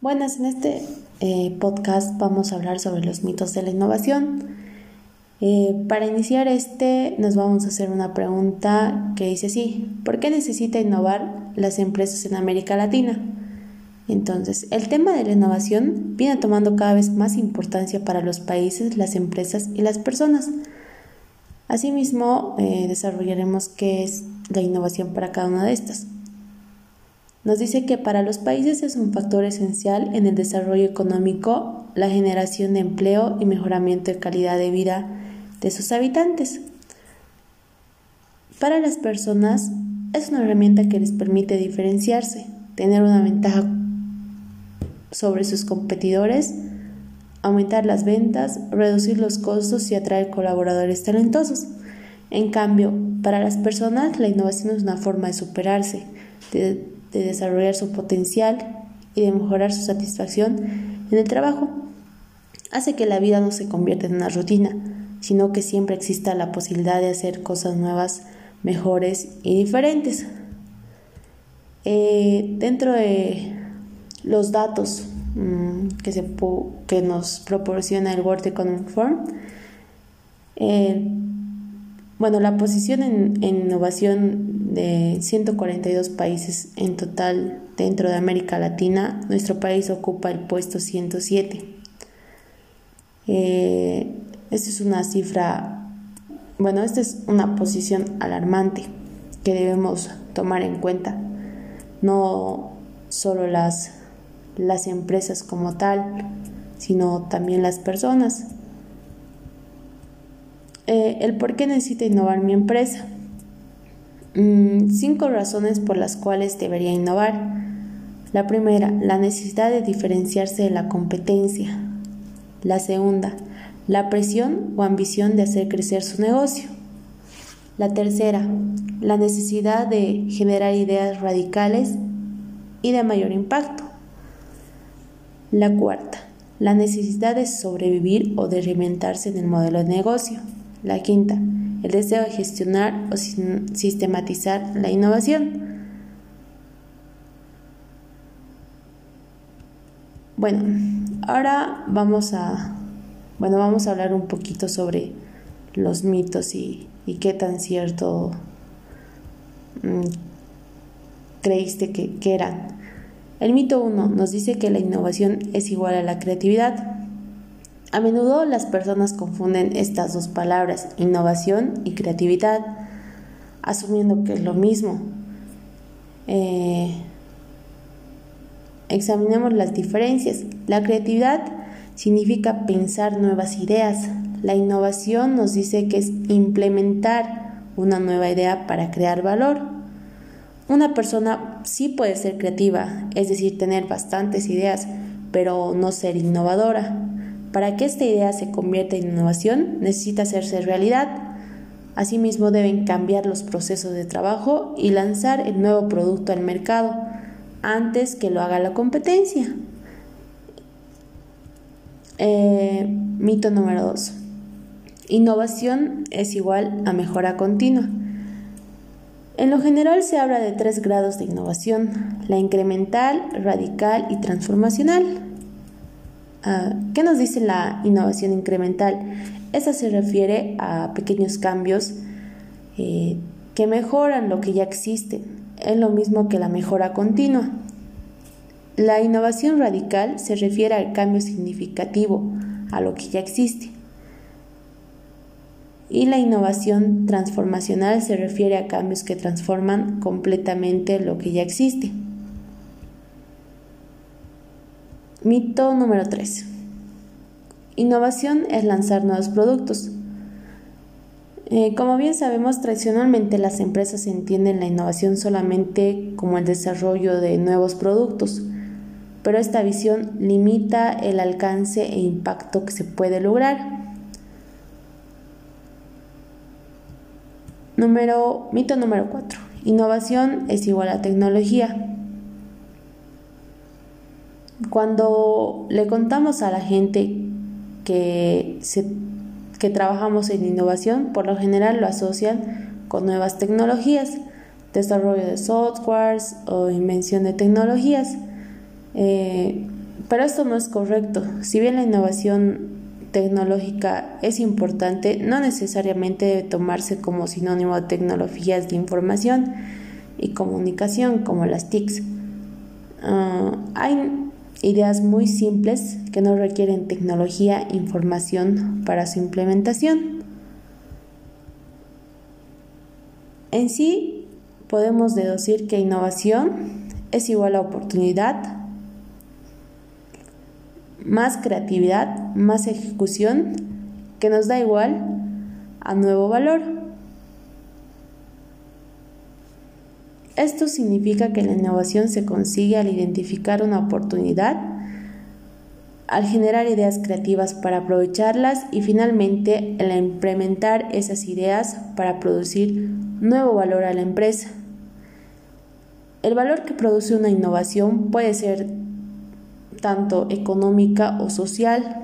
Buenas, en este eh, podcast vamos a hablar sobre los mitos de la innovación. Eh, para iniciar este nos vamos a hacer una pregunta que dice así, ¿por qué necesita innovar las empresas en América Latina? Entonces, el tema de la innovación viene tomando cada vez más importancia para los países, las empresas y las personas. Asimismo, eh, desarrollaremos qué es la innovación para cada una de estas. Nos dice que para los países es un factor esencial en el desarrollo económico, la generación de empleo y mejoramiento de calidad de vida de sus habitantes. Para las personas es una herramienta que les permite diferenciarse, tener una ventaja sobre sus competidores, aumentar las ventas, reducir los costos y atraer colaboradores talentosos. En cambio, para las personas la innovación es una forma de superarse, de de desarrollar su potencial y de mejorar su satisfacción en el trabajo. Hace que la vida no se convierta en una rutina, sino que siempre exista la posibilidad de hacer cosas nuevas, mejores y diferentes. Eh, dentro de los datos mm, que, se que nos proporciona el World Economic Forum, eh, bueno, la posición en, innovación de 142 países en total dentro de América Latina, nuestro país ocupa el puesto 107. Eh, esta es una cifra, bueno, esta es una posición alarmante que debemos tomar en cuenta. No solo las, las empresas como tal, sino también las personas. Eh, el por qué necesita innovar mi empresa. Mm, cinco razones por las cuales debería innovar. La primera, la necesidad de diferenciarse de la competencia. La segunda, la presión o ambición de hacer crecer su negocio. La tercera, la necesidad de generar ideas radicales y de mayor impacto. La cuarta, la necesidad de sobrevivir o de reinventarse en el modelo de negocio. La quinta, el deseo de gestionar o sistematizar la innovación. Bueno, ahora vamos a, bueno, vamos a hablar un poquito sobre los mitos y, qué tan cierto mm, creíste que, que eran. El mito 1 nos dice que la innovación es igual a la creatividad. A menudo las personas confunden estas dos palabras, innovación y creatividad, asumiendo que es lo mismo. Eh, examinemos las diferencias. La creatividad significa pensar nuevas ideas. La innovación nos dice que es implementar una nueva idea para crear valor. Una persona sí puede ser creativa, es decir, tener bastantes ideas, pero no ser innovadora. Para que esta idea se convierta en innovación, necesita hacerse realidad. Asimismo, deben cambiar los procesos de trabajo y lanzar el nuevo producto al mercado antes que lo haga la competencia. Eh, mito número 2. Innovación es igual a mejora continua. En lo general se habla de tres grados de innovación, la incremental, radical y transformacional. Ah, ¿Qué nos dice la innovación incremental? Esa se refiere a pequeños cambios eh, que mejoran lo que ya existe. Es lo mismo que la mejora continua. La innovación radical se refiere al cambio significativo a lo que ya existe. Y la innovación transformacional se refiere a cambios que transforman completamente lo que ya existe. Mito número 3. Innovación es lanzar nuevos productos. Eh, como bien sabemos, tradicionalmente las empresas entienden la innovación solamente como el desarrollo de nuevos productos, pero esta visión limita el alcance e impacto que se puede lograr. Número, mito número 4. Innovación es igual a tecnología. Cuando le contamos a la gente que, que trabajamos en innovación, por lo general lo asocian con nuevas tecnologías, desarrollo de softwares o invención de tecnologías. Eh, pero esto no es correcto. Si bien la innovación tecnológica es importante, no necesariamente debe tomarse como sinónimo de tecnologías de información y comunicación como las TICs. Ah, hay ideas muy simples que no requieren tecnología información para su implementación. En sí, podemos deducir que innovación es igual a oportunidad, más creatividad, más ejecución, que nos da igual a nuevo valor. Esto significa que la innovación se consigue al identificar una oportunidad, al generar ideas creativas para aprovecharlas y finalmente al implementar esas ideas para producir nuevo valor a la empresa. El valor que produce una innovación puede ser tanto económica o social.